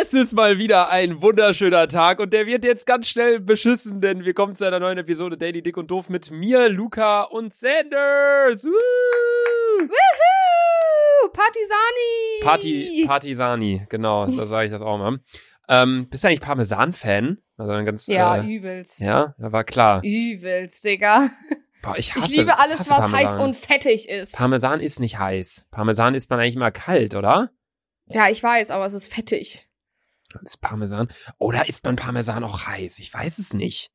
Es ist mal wieder ein wunderschöner Tag und der wird jetzt ganz schnell beschissen, denn wir kommen zu einer neuen Episode Daily Dick und Doof mit mir, Luca und Sanders. Woo! Woohoo! Partisani! Party, Partisani, genau, so sage ich das auch mal. Ähm, bist du eigentlich Parmesan-Fan? Also ein ganz, Ja, äh, übelst. ja, war klar. Übelst, Digga. Boah, ich, hasse, ich liebe alles, hasse was Parmesan. heiß und fettig ist. Parmesan ist nicht heiß. Parmesan isst man eigentlich immer kalt, oder? ja, ich weiß, aber es ist fettig. Ist Parmesan? Oder isst man Parmesan auch heiß? Ich weiß es nicht.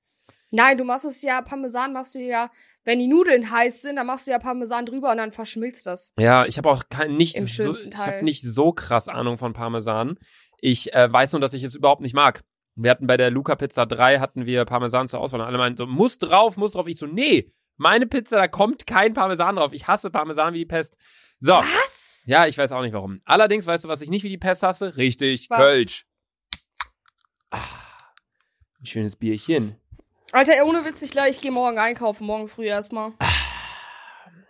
Nein, du machst es ja, Parmesan machst du ja, wenn die Nudeln heiß sind, dann machst du ja Parmesan drüber und dann verschmilzt das. Ja, ich habe auch kein, nicht Im so, ich habe Teil. nicht so krass Ahnung von Parmesan. Ich äh, weiß nur, dass ich es überhaupt nicht mag. Wir hatten bei der Luca Pizza 3 hatten wir Parmesan zur Auswahl und alle meinten so, muss drauf, muss drauf. Ich so, nee, meine Pizza, da kommt kein Parmesan drauf. Ich hasse Parmesan wie die Pest. So. Was? Ja, ich weiß auch nicht warum. Allerdings, weißt du, was ich nicht wie die Pest hasse? Richtig, Was? Kölsch. Ah, ein schönes Bierchen. Alter, ohne Witz, ich, gleich, ich gehe morgen einkaufen, morgen früh erstmal.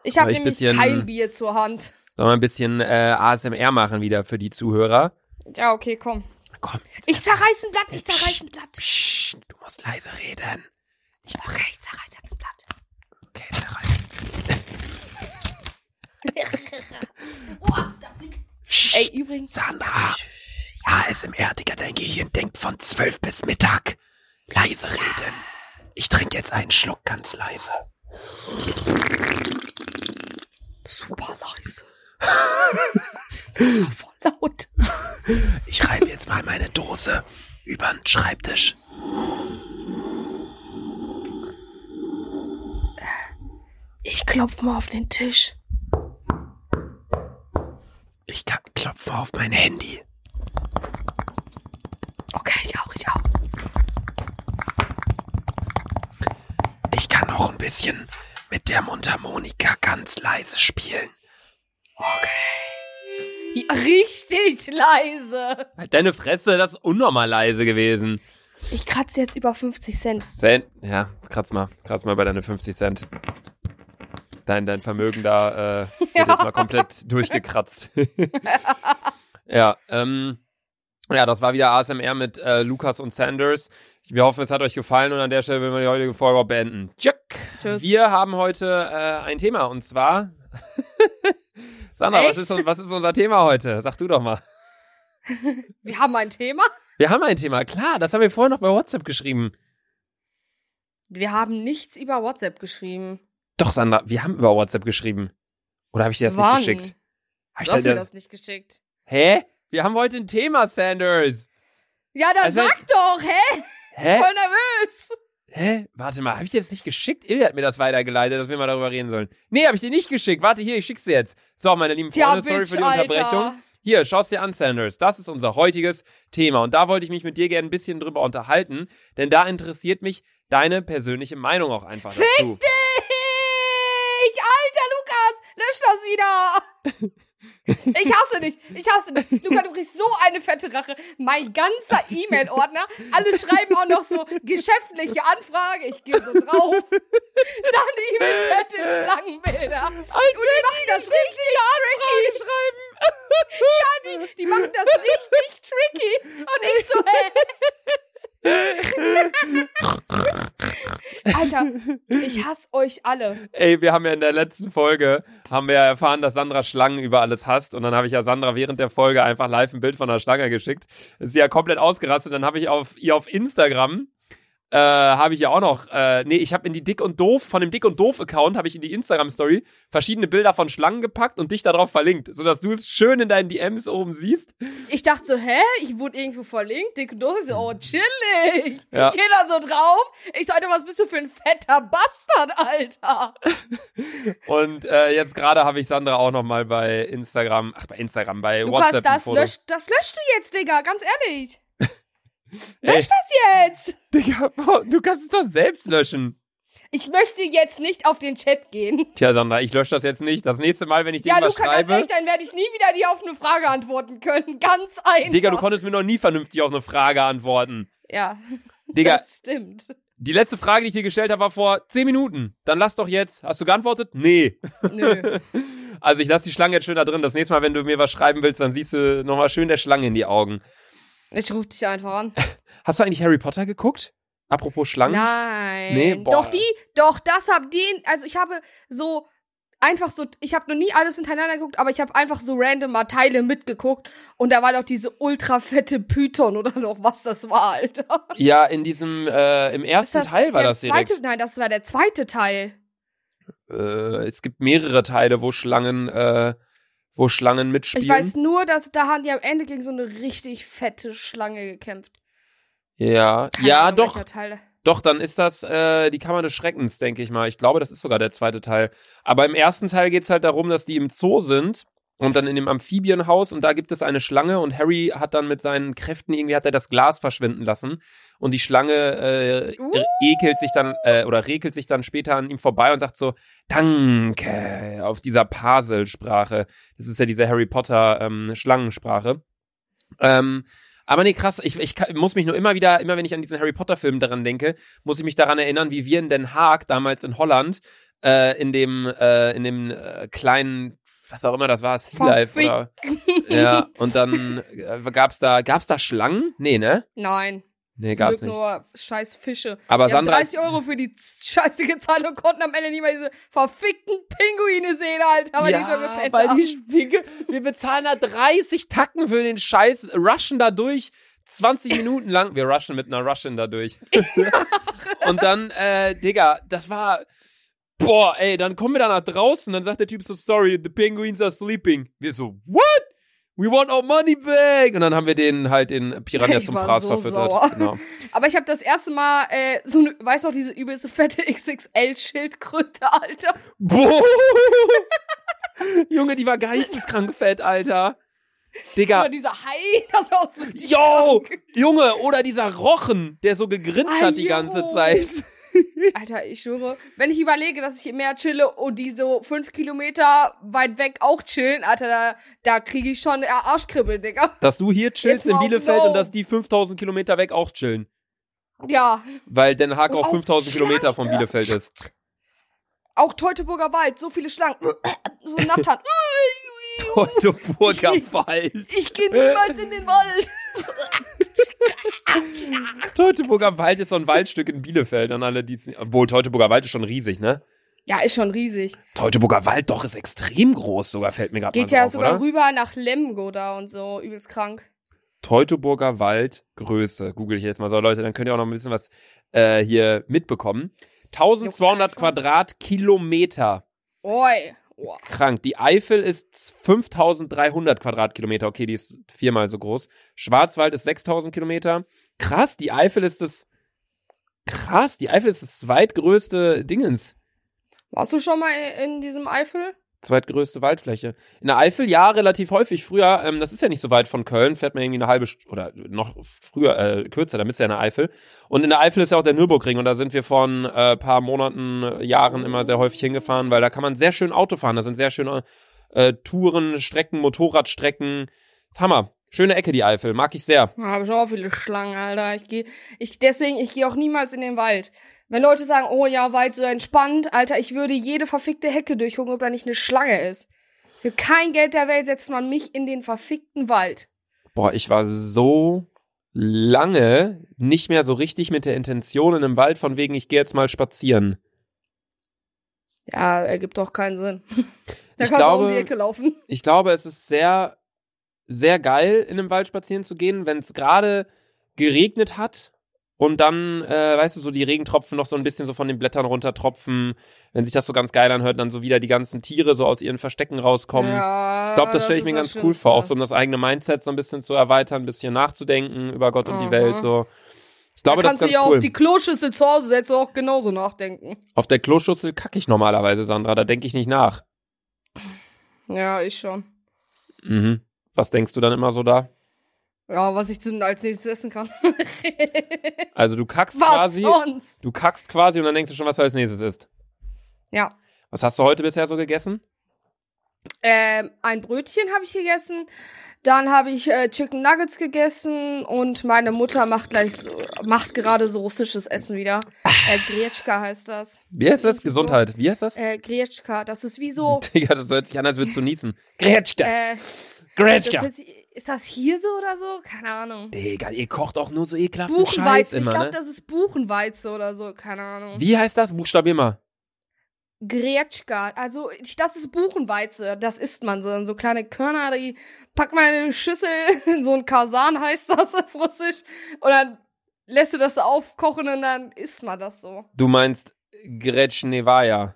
Ich Soll habe ich nämlich bisschen- kein Bier zur Hand. Sollen wir ein bisschen äh, ASMR machen wieder für die Zuhörer? Ja, okay, komm. Komm, jetzt. Ich zerreiß ein Blatt, ich zerreiß ein Blatt. Psst, du musst leise reden. Ich Okay, ich zerreiß jetzt ein Blatt. Okay, zerreiß. Ey, übrigens. Sandra, ASMR, Digga, dein Gehirn denkt von 12 bis Mittag. Leise reden. Ich trinke jetzt einen Schluck ganz leise. Super leise. Das war voll laut. Ich reibe jetzt mal meine Dose über den Schreibtisch. Ich klopf mal auf den Tisch. Ich klopfe auf mein Handy. Okay, ich auch, ich auch. Ich kann auch ein bisschen mit der Mundharmonika ganz leise spielen. Ja, richtig leise. Halt deine Fresse, das ist unnormal leise gewesen. Ich kratze jetzt über 50 Cent. Cent, ja, kratz mal, kratz mal bei deine 50 Cent. Dein, dein Vermögen da äh, wird jetzt mal komplett durchgekratzt. ja, ähm, ja, das war wieder ASMR mit äh, Lukas und Sanders. Wir hoffen, es hat euch gefallen und an der Stelle will wir die heutige Folge auch beenden. Check! Tschüss. Wir haben heute äh, ein Thema und zwar. Sandra, was ist, was ist unser Thema heute? Sag du doch mal. Wir haben ein Thema. Wir haben ein Thema, klar, das haben wir vorher noch bei WhatsApp geschrieben. Wir haben nichts über WhatsApp geschrieben. Doch, Sandra, wir haben über WhatsApp geschrieben. Oder habe ich dir das Wann? nicht geschickt? Hab ich Du hast dir mir das, das nicht geschickt. Hä? Wir haben heute ein Thema, Sanders. Ja, dann Also- sag doch, hä? Hä? Voll nervös. Hä? Warte mal, habe ich dir das nicht geschickt? Ilja hat mir das weitergeleitet, dass wir mal darüber reden sollen. Nee, habe ich dir nicht geschickt. Warte hier, ich schick's dir jetzt. So, meine lieben Freunde, sorry Bitch, für die Unterbrechung. Alter. Hier, schau's dir an, Sanders. Das ist unser heutiges Thema. Und da wollte ich mich mit dir gerne ein bisschen drüber unterhalten, denn da interessiert mich deine persönliche Meinung auch einfach dazu. Ich, alter Lukas, lösch das wieder. Ich hasse dich, ich hasse dich. Luca, du kriegst so eine fette Rache. Mein ganzer E-Mail-Ordner, alle schreiben auch noch so geschäftliche Anfrage. Ich gehe so drauf. Dann E-Mail-Zettel, Schlangenbilder. Und die machen das richtig tricky. Ja, die, die machen das richtig tricky. Und ich so, hä? Alter, ich hasse euch alle. Ey, wir haben ja in der letzten Folge, haben wir ja erfahren, dass Sandra Schlangen über alles hasst. Und dann habe ich ja Sandra während der Folge einfach live ein Bild von einer Schlange geschickt. Ist sie ja komplett ausgerastet. Dann habe ich auf ihr auf Instagram, äh, habe ich ja auch noch, äh, nee, ich habe in die Dick und Doof, von dem Dick und Doof-Account, habe ich in die Instagram-Story verschiedene Bilder von Schlangen gepackt und dich darauf verlinkt, sodass du es schön in deinen DMs oben siehst. Ich dachte so, hä? Ich wurde irgendwo verlinkt. Dick und doof. Ich so, oh, chillig. Ja. Geh da so drauf. Ich so, Alter, was bist du für ein fetter Bastard, Alter? Und äh, jetzt gerade habe ich Sandra auch noch mal bei Instagram, ach bei Instagram, bei Lukas, WhatsApp das löscht, das löscht du jetzt, Digga. Ganz ehrlich. Lösch das jetzt. Digga, du kannst es doch selbst löschen. Ich möchte jetzt nicht auf den Chat gehen. Tja, Sandra, ich lösche das jetzt nicht. Das nächste Mal, wenn ich dir Ja, was Luca, ganz schreibe. ehrlich, dann werde ich nie wieder dir auf eine Frage antworten können. Ganz einfach. Digga, du konntest mir noch nie vernünftig auf eine Frage antworten. Ja, Digga, das stimmt. die letzte Frage, die ich dir gestellt habe, war vor 10 Minuten. Dann lass doch jetzt. Hast du geantwortet? Nee. Nö. Also ich lasse die Schlange jetzt schön da drin. Das nächste Mal, wenn du mir was schreiben willst, dann siehst du nochmal schön der Schlange in die Augen. Ich rufe dich einfach an. Hast du eigentlich Harry Potter geguckt? Apropos Schlangen? Nein. Nee, boah. doch die, doch das hab den, also ich habe so einfach so, ich habe noch nie alles hintereinander geguckt, aber ich habe einfach so random mal Teile mitgeguckt und da war doch diese ultra fette Python oder noch was das war, Alter. Ja, in diesem, äh, im ersten Teil war das direkt. zweite? Nein, das war der zweite Teil. Äh, es gibt mehrere Teile, wo Schlangen, äh, wo Schlangen mitspielen. Ich weiß nur, dass da haben die am Ende gegen so eine richtig fette Schlange gekämpft. ja, Keine ja, Ahnung, doch, doch, dann ist das äh, die Kammer des Schreckens, denke ich mal. Ich glaube, das ist sogar der zweite Teil. Aber im ersten Teil geht's halt darum, dass die im Zoo sind und dann in dem Amphibienhaus und da gibt es eine Schlange und Harry hat dann mit seinen Kräften irgendwie hat er das Glas verschwinden lassen und die Schlange äh, Uh. ekelt sich dann äh, oder regelt sich dann später an ihm vorbei und sagt so Danke auf dieser Pasel-Sprache. Das ist ja diese Harry Potter ähm, Schlangensprache. Ähm, aber nee, krass, ich, ich muss mich nur immer wieder, immer wenn ich an diesen Harry Potter-Film daran denke, muss ich mich daran erinnern, wie wir in Den Haag, damals in Holland, äh, in dem, äh, in dem äh, kleinen, was auch immer das war, Sea Life oder. Ja, und dann äh, gab's da, gab's da Schlangen? Nee, ne? Nein. Nee, Zum gab's Glück nicht. nur scheiß Fische. Aber Die Sandra ist, 30 Euro für die Scheiße gezahlt und konnten am Ende nicht mal diese verfickten Pinguine sehen, Alter, weil die schon gepennt weil haben. die wir bezahlen da 30 Tacken für den Scheiß, rushen da durch, 20 Minuten lang, wir rushen mit einer Russian da durch. Und dann, äh, Digga, das war, boah, ey, dann kommen wir da nach draußen, dann sagt der Typ so, sorry, the penguins are sleeping. Wir so, what? We want our money back! Und dann haben wir den halt den Piranha Ich zum Fraß so verfüttert. Genau. Aber ich habe das erste Mal, äh, so eine, weißt du noch, diese übelste fette XXL-Schildkröte, Alter. Boah! Junge, die war geisteskrank fett, Alter. Digga, Oder dieser Hai, das war auch so Yo! krank. Junge, oder dieser Rochen, der so gegrinst Ah, hat die ganze. Zeit. Alter, ich schwöre, wenn ich überlege, dass ich im Meer chille und die so fünf Kilometer weit weg auch chillen, Alter, da, da kriege ich schon Arschkribbel, Digga. Dass du hier chillst Jetzt in Bielefeld und dass die 5000 Kilometer weg auch chillen. Ja, Weil Den Haag Und auch auch 5000 Kilometer von Bielefeld ist. auch Teutoburger Wald, so viele Schlangen, so nattern. Teutoburger Wald. Ich gehe niemals in den Wald. Teutoburger Wald ist so ein Waldstück in Bielefeld an alle, die Obwohl, Teutoburger Wald ist schon riesig, ne? Ja, ist schon riesig. Teutoburger Wald doch ist extrem groß, sogar fällt mir gerade mal Geht so ja auf, sogar oder? rüber nach Lemgo da und so, übelst krank. Teutoburger Wald Größe. Google ich jetzt mal so, Leute, dann könnt ihr auch noch ein bisschen was äh, hier mitbekommen. 1200 Jo, schon. Quadratkilometer. Oi. Oh. Krank. Die Eifel ist 5300 Quadratkilometer. Okay, die ist viermal so groß. Schwarzwald ist 6000 Kilometer. Krass, die Eifel ist das. Krass, die Eifel ist das zweitgrößte Dingens. Warst du schon mal in diesem Eifel? Zweitgrößte Waldfläche. In der Eifel ja relativ häufig. Früher, ähm, das ist ja nicht so weit von Köln, fährt man irgendwie eine halbe St oder noch früher, äh, kürzer, dann bist du ja in der Eifel. Und in der Eifel ist ja auch der Nürburgring und da sind wir vor ein äh, paar Monaten, äh, Jahren immer sehr häufig hingefahren, weil da kann man sehr schön Auto fahren. Da sind sehr schöne äh, Touren, Strecken, Motorradstrecken. Ist Hammer. Schöne Ecke, die Eifel. Mag ich sehr. Da habe ich auch viele Schlangen, Alter. Ich gehe, ich deswegen, ich gehe auch niemals in den Wald. Wenn Leute sagen, oh ja, Wald so entspannt, Alter, ich würde jede verfickte Hecke durchgucken, ob da nicht eine Schlange ist. Für kein Geld der Welt setzt man mich in den verfickten Wald. Boah, ich war so lange nicht mehr so richtig mit der Intention in einem Wald, von wegen, ich gehe jetzt mal spazieren. Ja, ergibt doch keinen Sinn. Da Ich kannst du um die Ecke laufen. ich glaube, es ist sehr, sehr geil, in einem Wald spazieren zu gehen, wenn es gerade geregnet hat und dann, äh, weißt du, so die Regentropfen noch so ein bisschen so von den Blättern runtertropfen, wenn sich das so ganz geil anhört, dann so wieder die ganzen Tiere so aus ihren Verstecken rauskommen. Ja, Ich glaube, das stelle ich mir ganz cool vor, auch so um das eigene Mindset so ein bisschen zu erweitern, ein bisschen nachzudenken über Gott und die Aha. Welt. So, ich glaube, da das ist kannst du ganz ja cool. auf die Kloschüssel zu Hause setzen auch genauso nachdenken. Auf der Kloschüssel kacke ich normalerweise, Sandra. Da denke ich nicht nach. Ja, ich schon. Mhm. Was denkst du dann immer so da? Ja, was ich zu, als nächstes essen kann. Also du kackst was quasi, sonst? du kackst quasi und dann denkst du schon, was du als nächstes isst. Ja. Was hast du heute bisher so gegessen? Ähm, ein Brötchen habe ich gegessen. Dann habe ich äh, Chicken Nuggets gegessen und meine Mutter macht gleich so, macht gerade so russisches Essen wieder. Äh, Grietschka heißt das. Wie heißt das? So. Gesundheit. Wie heißt das? Äh, Grietschka, das ist wie so. Digga, das hört sich an, als würdest du niesen. Gretschka. Äh, das Gretschka. Ist das Hirse oder so? Keine Ahnung. Digga, ihr kocht auch nur so Buchenweizen. immer, Ich glaube, ne? das ist Buchenweizen oder so. Keine Ahnung. Wie heißt das? Buchstabier mal. Gretschka. Also, ich, das ist Buchenweize. Das isst man so. So kleine Körner, die packt man in eine Schüssel, in so ein Kasan heißt das auf Russisch. Und dann lässt du das so aufkochen und dann isst man das so. Du meinst Gretschnevaja.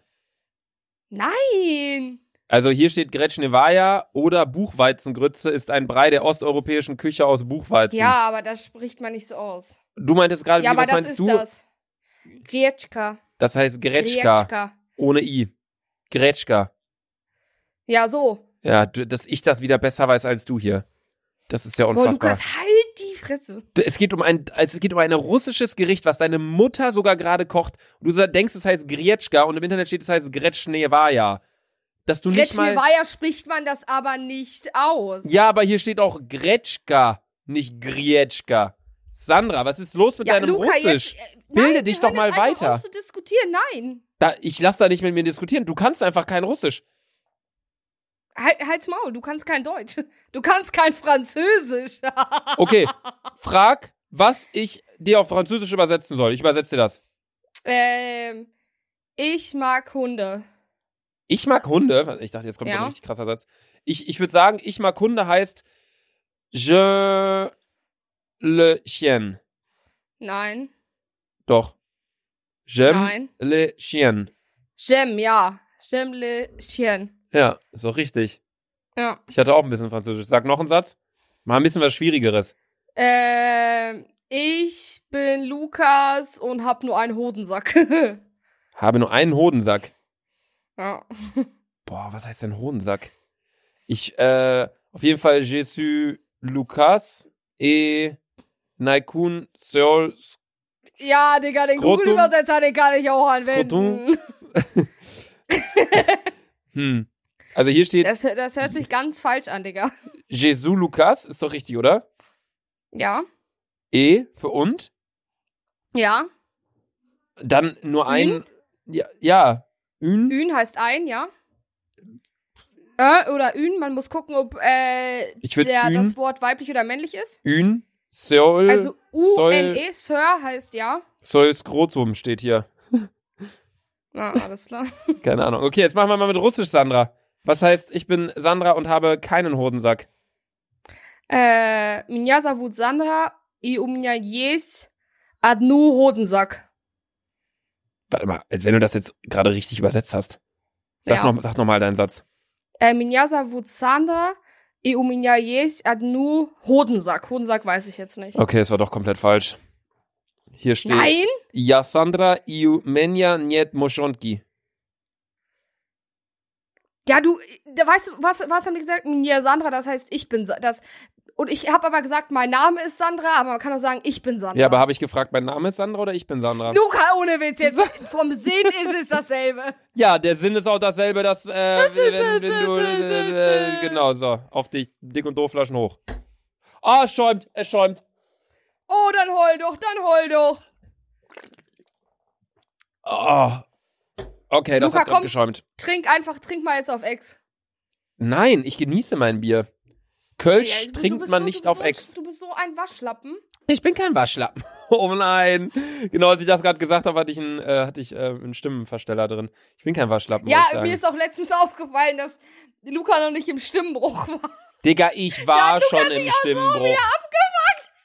Nein! Also hier steht Gretschnevaja oder Buchweizengrütze ist ein Brei der osteuropäischen Küche aus Buchweizen. Ja, aber das spricht man nicht so aus. Du meintest gerade, Ja, wie, aber was das meinst ist du? das. Gretschka. Das heißt Gretschka, Gretschka. ohne I. Gretschka. Ja, so. Ja, du, dass ich das wieder besser weiß als du hier. Das ist ja Boah, unfassbar. Lukas, halt die Fresse. es geht um ein, also es geht um ein russisches Gericht, was deine Mutter sogar gerade kocht. Und du denkst, es heißt Gretschka und im Internet steht, es heißt Gretschnevaja. Dass du nicht mal. Gretschnevaja spricht man das aber nicht aus. Ja, aber hier steht auch Gretschka, nicht Grietschka. Sandra, was ist los mit Ja, deinem Luca, Russisch? Jetzt, äh, Bilde nein, dich doch mal weiter. Zu diskutieren. Nein. Da, ich lass da nicht mit mir diskutieren. Du kannst einfach kein Russisch. Halt, halt's Maul, du kannst kein Deutsch. Du kannst kein Französisch. Okay, frag, was ich dir auf Französisch übersetzen soll. Ich übersetze dir das. ähm, ich mag Hunde. Ich mag Hunde. Ich dachte, jetzt kommt Ja. ein richtig krasser Satz. Ich, ich würde sagen, ich mag Hunde heißt Je le chien. Nein. Doch. J'aime Nein. le chien. J'aime, ja. J'aime le chien. Ja, ist doch richtig. Ja. Ich hatte auch ein bisschen Französisch. Sag noch einen Satz. Mal ein bisschen was Schwierigeres. Ähm, ich bin Lukas und hab nur einen Hodensack. Habe nur einen Hodensack. Ja. Boah, was heißt denn Hodensack? Ich, äh, auf jeden Fall, je suis Lucas et Naikun Seol. Ja, Digga, den. Google-Übersetzer, den kann ich auch anwenden. Hm. Also hier steht Das, das hört sich ganz falsch an, Digga. Jesus Lucas, ist doch richtig, oder? Ja. E für und. Ja. Dann nur ein. Ja, ja. Ün. Ün heißt ein, ja. Äh, oder Ün, man muss gucken, ob äh, Ich würd der, Ün- das Wort weiblich oder männlich ist. Ün. Seol. Also soll- U-N-E, Sir heißt ja. Soll Skrotum steht hier. Na, alles klar. Keine Ahnung. Okay, jetzt machen wir mal mit Russisch, Sandra. Was heißt, ich bin Sandra und habe keinen Hodensack? Äh, меня зовут Sandra, и у меня есть одну Hodensack. Warte mal, als wenn du das jetzt gerade richtig übersetzt hast. Sag Ja. noch, sag noch mal deinen Satz. Äh, меня зовут Sandra, и у меня есть одну Hodensack. Hodensack weiß ich jetzt nicht. Okay, es war doch komplett falsch. Hier steht. Nein? Ja, Sandra, i u menja niet moschonki. Ja, du, da weißt du, was, was haben die gesagt? Ja, Sandra, das heißt, ich bin Sa- das. und ich habe aber gesagt, mein Name ist Sandra, aber man kann auch sagen, ich bin Sandra. Ja, aber habe ich gefragt, mein Name ist Sandra oder ich bin Sandra? Luca, ohne Witz, jetzt vom Sinn ist es dasselbe. Ja, der Sinn ist auch dasselbe, dass, äh, wenn, wenn du, äh, äh, genau, so, auf dich, dick und doof Flaschen hoch. Ah, es schäumt, es schäumt. Oh, dann heul doch, dann heul doch. Oh. Okay, das Luca, hat gerade komm. geschäumt. Trink einfach, trink mal jetzt auf Ex. Nein, ich genieße mein Bier. Kölsch du trinkt man so, nicht auf so, Ex. Du bist so ein Waschlappen. Ich bin kein Waschlappen. Oh nein. Genau, als ich das gerade gesagt habe, hatte ich, einen, äh, hatte ich äh, einen Stimmenversteller drin. Ich bin kein Waschlappen, muss Ja, ich sagen. mir ist auch letztens aufgefallen, dass Luca noch nicht im Stimmbruch war. Digga, ich war du schon im auch so Stimmbruch.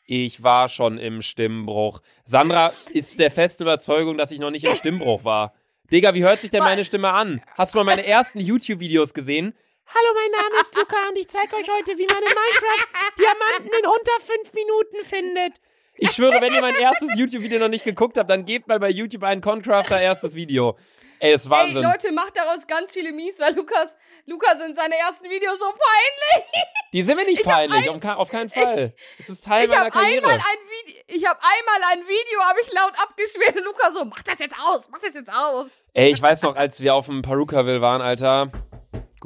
ich war schon im Stimmbruch. Sandra ist der festen Überzeugung, dass ich noch nicht im Stimmbruch war. Digga, wie hört sich denn meine Stimme an? Hast du mal meine ersten YouTube-Videos gesehen? Hallo, mein Name ist Luca und ich zeige euch heute, wie man in Minecraft Diamanten in unter fünf Minuten findet. Ich schwöre, wenn ihr mein erstes YouTube-Video noch nicht geguckt habt, dann gebt mal bei YouTube ein Concrafter erstes Video. Ey, ist Wahnsinn. Ey, Leute, macht daraus ganz viele Mies, weil Lukas, Lukas in seine ersten Videos so peinlich. Die sind mir nicht Ich peinlich, auf, ke- auf keinen Fall. Es ist Teil Ich meiner habe Karriere. einmal ein Video, ich habe einmal ein Video, habe ich laut abgespielt und Lukas so, mach das jetzt aus, mach das jetzt aus. Ey, ich weiß noch, als wir auf dem Perukaville waren, Alter.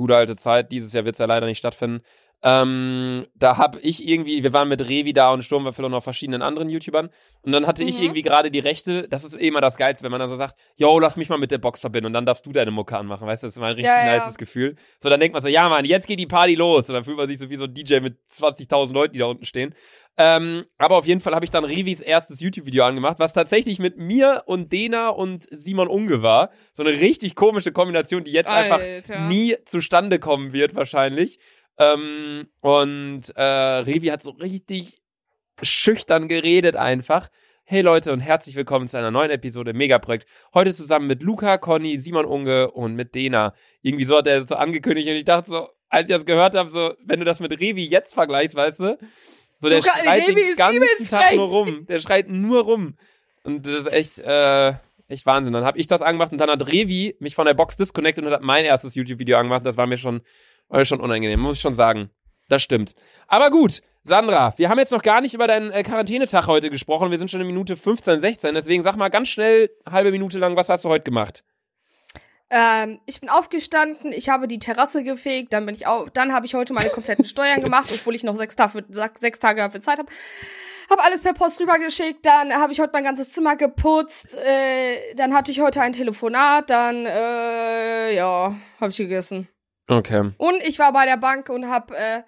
Gute alte Zeit. Dieses Jahr wird es ja leider nicht stattfinden. Ähm, da hab ich irgendwie, wir waren mit Revi da und Sturmwaffel und noch verschiedenen anderen YouTubern. Und dann hatte ich Mhm. irgendwie gerade die Rechte, das ist eh immer das Geilste, wenn man dann so sagt, yo, lass mich mal mit der Box verbinden und dann darfst du deine Mucke anmachen, weißt du, das ist mal ein richtig Ja, ja. nices Gefühl. So, dann denkt man so, ja Mann, jetzt geht die Party los. Und dann fühlt man sich so wie so ein DJ mit 20.000 Leuten, die da unten stehen. Ähm, aber auf jeden Fall habe ich dann Revis erstes YouTube-Video angemacht, was tatsächlich mit mir und Dena und Simon Unge war. So eine richtig komische Kombination, die jetzt einfach Alter. nie zustande kommen wird, wahrscheinlich. Ähm, und äh, Revi hat so richtig schüchtern geredet einfach. Hey Leute und herzlich willkommen zu einer neuen Episode Megaprojekt. Heute zusammen mit Luca, Conny, Simon Unge und mit Dena. Irgendwie so hat er es so angekündigt und ich dachte so, als ich das gehört habe, so, wenn du das mit Revi jetzt vergleichst, weißt du, so der Luca, schreit Revi den ganzen Tag frech. nur rum. Der schreit nur rum. Und das ist echt, äh, echt Wahnsinn. Dann habe ich das angemacht und dann hat Revi mich von der Box disconnected und hat mein erstes YouTube-Video angemacht. Das war mir schon, war mir schon unangenehm, muss ich schon sagen. Das stimmt. Aber gut, Sandra, wir haben jetzt noch gar nicht über deinen äh, Quarantänetag heute gesprochen. Wir sind schon in Minute 15, 16. Deswegen sag mal ganz schnell, halbe Minute lang, was hast du heute gemacht? Ähm, ich bin aufgestanden, ich habe die Terrasse gefegt, dann bin ich auch, dann habe ich heute meine kompletten Steuern gemacht, obwohl ich noch sechs, Tage, sechs Tage dafür Zeit habe. Habe alles per Post rübergeschickt, dann habe ich heute mein ganzes Zimmer geputzt, äh, dann hatte ich heute ein Telefonat, dann äh, ja, habe ich gegessen. Okay. Und ich war bei der Bank und hab äh,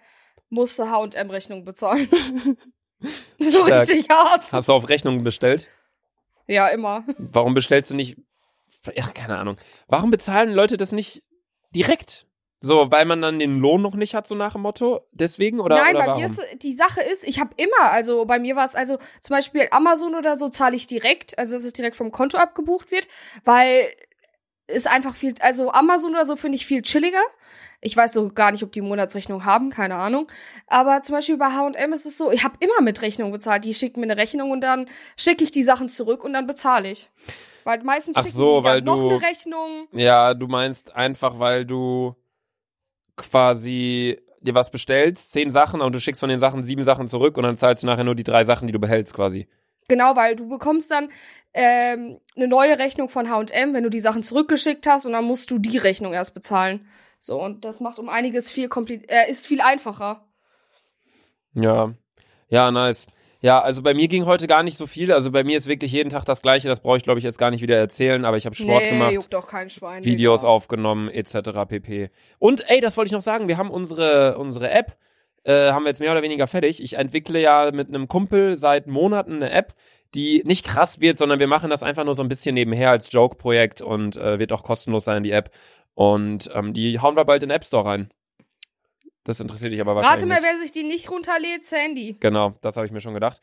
musste H&M Rechnung bezahlen. so Stark. richtig hart. Hast du auf Rechnung bestellt? Ja, immer. Warum bestellst du nicht, ach, keine Ahnung. Warum bezahlen Leute das nicht direkt? So, weil man dann den Lohn noch nicht hat, so nach dem Motto? Deswegen? Oder, Nein, oder bei warum? mir ist die Sache ist, ich habe immer, also bei mir war es also zum Beispiel Amazon oder so zahle ich direkt, also dass es direkt vom Konto abgebucht wird, weil ist einfach viel, also Amazon oder so finde ich viel chilliger. Ich weiß so gar nicht, ob die Monatsrechnung haben, keine Ahnung. Aber zum Beispiel bei H&M ist es so, ich habe immer mit Rechnung bezahlt. Die schicken mir eine Rechnung und dann schicke ich die Sachen zurück und dann bezahle ich. Weil meistens Ach schicken so, die weil dann noch du- eine Rechnung. Ja, du meinst einfach, weil du quasi dir was bestellst, zehn Sachen und du schickst von den Sachen sieben Sachen zurück und dann zahlst du nachher nur die drei Sachen, die du behältst quasi. Genau, weil du bekommst dann ähm, eine neue Rechnung von H&M, wenn du die Sachen zurückgeschickt hast und dann musst du die Rechnung erst bezahlen. So, und das macht um einiges viel kompli äh, ist viel einfacher. Ja. Ja, nice. Ja, also bei mir ging heute gar nicht so viel. Also bei mir ist wirklich jeden Tag das Gleiche. Das brauche ich, glaube ich, jetzt gar nicht wieder erzählen. Aber ich habe Sport nee, gemacht. juckt doch kein Schwein. Videos Digga. aufgenommen, etc. pp. Und ey, das wollte ich noch sagen, wir haben unsere, unsere App, äh, haben wir jetzt mehr oder weniger fertig. Ich entwickle ja mit einem Kumpel seit Monaten eine App, die nicht krass wird, sondern wir machen das einfach nur so ein bisschen nebenher als Joke-Projekt und äh, wird auch kostenlos sein, die App. Und ähm, die hauen wir bald in den App Store rein. Das interessiert dich aber wahrscheinlich Rate mal, wer sich die nicht runterlädt, Sandy. Genau, das habe ich mir schon gedacht.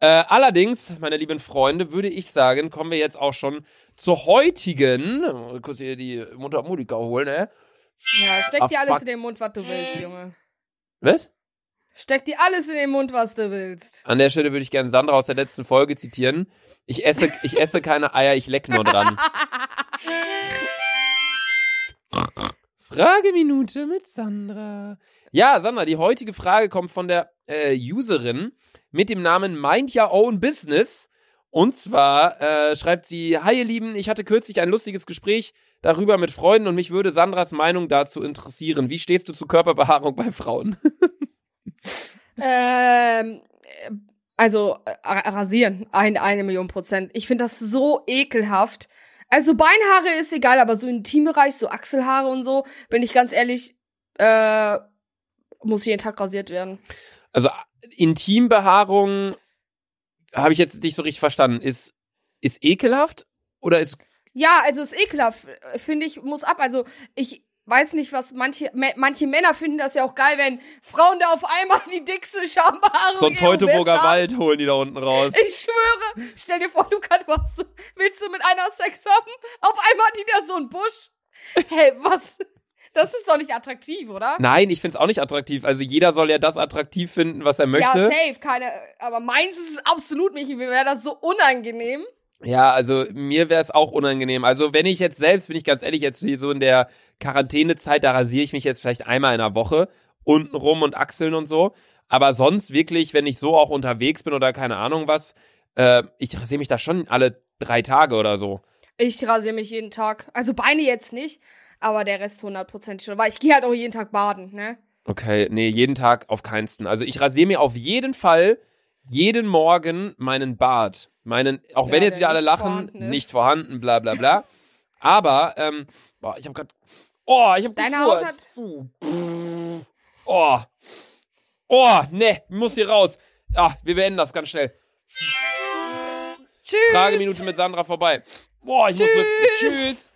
Äh, allerdings, meine lieben Freunde, würde ich sagen, kommen wir jetzt auch schon zur heutigen. äh, Kurz hier die Mundharmonika holen, ne? Ja, steck Ah, dir alles fuck. in den Mund, was du willst, Junge. Was? Steck dir alles in den Mund, was du willst. An der Stelle würde ich gerne Sandra aus der letzten Folge zitieren. Ich esse, ich esse keine Eier, ich leck nur dran. Frageminute mit Sandra. Ja, Sandra, die heutige Frage kommt von der äh, Userin mit dem Namen Mind Your Own Business. Und zwar äh, schreibt sie, Hi ihr Lieben, ich hatte kürzlich ein lustiges Gespräch darüber mit Freunden und mich würde Sandras Meinung dazu interessieren. Wie stehst du zu Körperbehaarung bei Frauen? Ähm, äh, also äh, rasieren, ein, eine Million Prozent. Ich finde das so ekelhaft. Also Beinhaare ist egal, aber so im Intimbereich, so Achselhaare und so, bin ich ganz ehrlich, äh, muss jeden Tag rasiert werden. Also Intimbehaarung habe ich jetzt nicht so richtig verstanden. Ist, ist ekelhaft oder ist Ja, also ist ekelhaft, finde ich, muss ab. Also ich weiß nicht, was manche, manche Männer finden das ja auch geil, wenn Frauen da auf einmal die dickste Schambehaarung so ein Teutoburger. Wald holen die da unten raus? Ich schwöre, stell dir vor, Luca, du hast so, willst du mit einer Sex haben? Auf einmal hat die da so einen Busch. Hey, was? Das ist doch nicht attraktiv, oder? Nein, ich find's auch nicht attraktiv. Also jeder soll ja das attraktiv finden, was er Ja, möchte. safe, keine, aber meins ist es absolut nicht. Mir wäre das so unangenehm. Ja, also mir wäre es auch unangenehm. Also wenn ich jetzt selbst, bin ich ganz ehrlich, jetzt so in der Quarantänezeit, da rasiere ich mich jetzt vielleicht einmal in der Woche, unten rum und Achseln und so. Aber sonst wirklich, wenn ich so auch unterwegs bin oder keine Ahnung was, äh, ich rasiere mich da schon alle drei Tage oder so. Ich rasiere mich jeden Tag. Also Beine jetzt nicht, aber der Rest hundertprozentig schon. Weil ich gehe halt auch jeden Tag baden, ne? Okay, nee, jeden Tag auf keinsten. Also ich rasiere mir auf jeden Fall jeden Morgen meinen Bart. Meinen, auch Ja, wenn jetzt der wieder alle nicht lachen, vorhanden nicht vorhanden, bla bla bla. Aber, ähm, boah, ich hab grad, oh, ich hab Deine gefurzt. Uh, Oh, oh, ne, muss hier raus. Ah, wir beenden das ganz schnell. Tschüss. Frageminute mit Sandra vorbei. Boah, ich muss lüften. Tschüss. Tschüss.